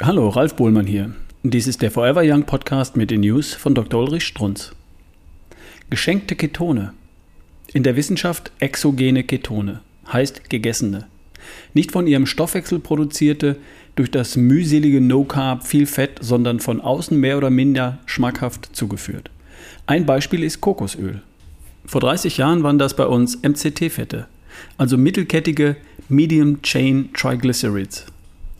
Hallo, Ralf Bohlmann hier. Dies ist der Forever Young Podcast mit den News von Dr. Ulrich Strunz. Geschenkte Ketone. In der Wissenschaft exogene Ketone, heißt gegessene. Nicht von ihrem Stoffwechsel produzierte, durch das mühselige No-Carb viel Fett, sondern von außen mehr oder minder schmackhaft zugeführt. Ein Beispiel ist Kokosöl. Vor 30 Jahren waren das bei uns MCT-Fette, also mittelkettige Medium Chain Triglycerides,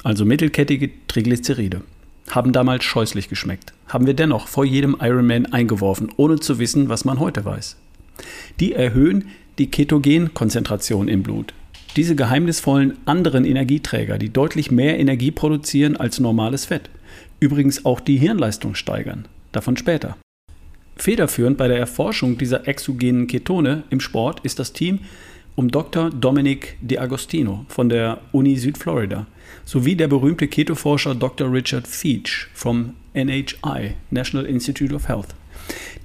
also mittelkettige Triglyceride. Haben damals scheußlich geschmeckt, haben wir dennoch vor jedem Ironman eingeworfen, ohne zu wissen, was man heute weiß. Die erhöhen die Ketogenkonzentration im Blut. Diese geheimnisvollen anderen Energieträger, die deutlich mehr Energie produzieren als normales Fett. Übrigens auch die Hirnleistung steigern. Davon später. Federführend bei der Erforschung dieser exogenen Ketone im Sport ist das Team um Dr. Dominic DiAgostino von der Uni Südflorida sowie der berühmte Ketoforscher Dr. Richard Feach vom NHI, National Institute of Health.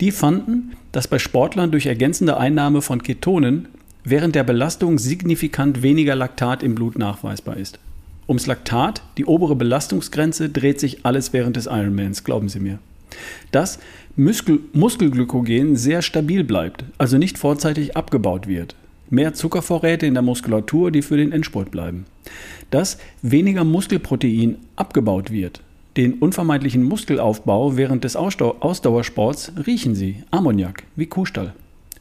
Die fanden, dass bei Sportlern durch ergänzende Einnahme von Ketonen während der Belastung signifikant weniger Laktat im Blut nachweisbar ist. Ums Laktat, die obere Belastungsgrenze, dreht sich alles während des Ironmans, glauben Sie mir. Dass Muskel Muskelglykogen sehr stabil bleibt, also nicht vorzeitig abgebaut wird. Mehr Zuckervorräte in der Muskulatur, die für den Endspurt bleiben. Dass weniger Muskelprotein abgebaut wird. Den unvermeidlichen Muskelaufbau während des Ausdauersports riechen Sie, Ammoniak, wie Kuhstall.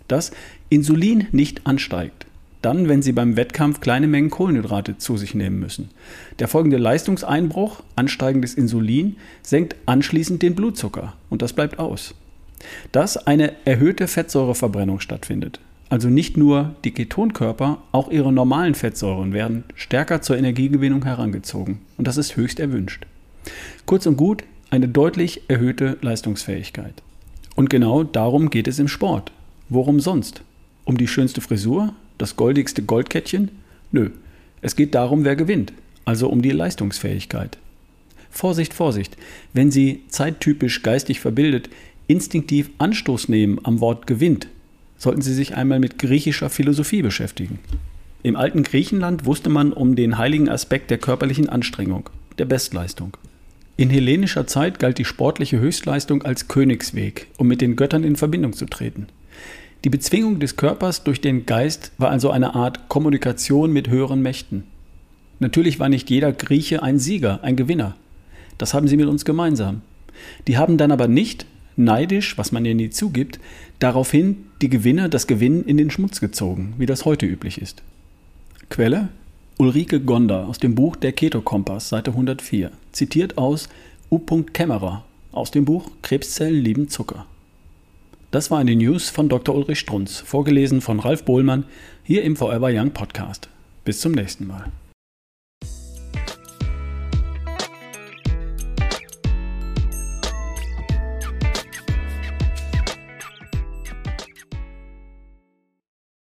Dass Insulin nicht ansteigt dann, wenn Sie beim Wettkampf kleine Mengen Kohlenhydrate zu sich nehmen müssen. Der folgende Leistungseinbruch, ansteigendes Insulin, senkt anschließend den Blutzucker und das bleibt aus. Dass eine erhöhte Fettsäureverbrennung stattfindet. Also nicht nur die Ketonkörper, auch ihre normalen Fettsäuren werden stärker zur Energiegewinnung herangezogen und das ist höchst erwünscht. Kurz und gut, eine deutlich erhöhte Leistungsfähigkeit. Und genau darum geht es im Sport. Worum sonst? Um die schönste Frisur, das goldigste Goldkettchen? Nö, es geht darum, wer gewinnt, also um die Leistungsfähigkeit. Vorsicht, Vorsicht, wenn Sie zeittypisch geistig verbildet instinktiv Anstoß nehmen am Wort gewinnt, sollten Sie sich einmal mit griechischer Philosophie beschäftigen. Im alten Griechenland wusste man um den heiligen Aspekt der körperlichen Anstrengung, der Bestleistung. In hellenischer Zeit galt die sportliche Höchstleistung als Königsweg, um mit den Göttern in Verbindung zu treten. Die Bezwingung des Körpers durch den Geist war also eine Art Kommunikation mit höheren Mächten. Natürlich war nicht jeder Grieche ein Sieger, ein Gewinner. Das haben sie mit uns gemeinsam. Die haben dann aber nicht, neidisch, was man ja nie zugibt, daraufhin die Gewinner das Gewinnen in den Schmutz gezogen, wie das heute üblich ist. Quelle? Ulrike Gonda aus dem Buch Der Keto-Kompass, Seite 104, zitiert aus U. Kämmerer aus dem Buch Krebszellen lieben Zucker. Das waren die News von Dr. Ulrich Strunz, vorgelesen von Ralf Bohlmann hier im Forever Young Podcast. Bis zum nächsten Mal.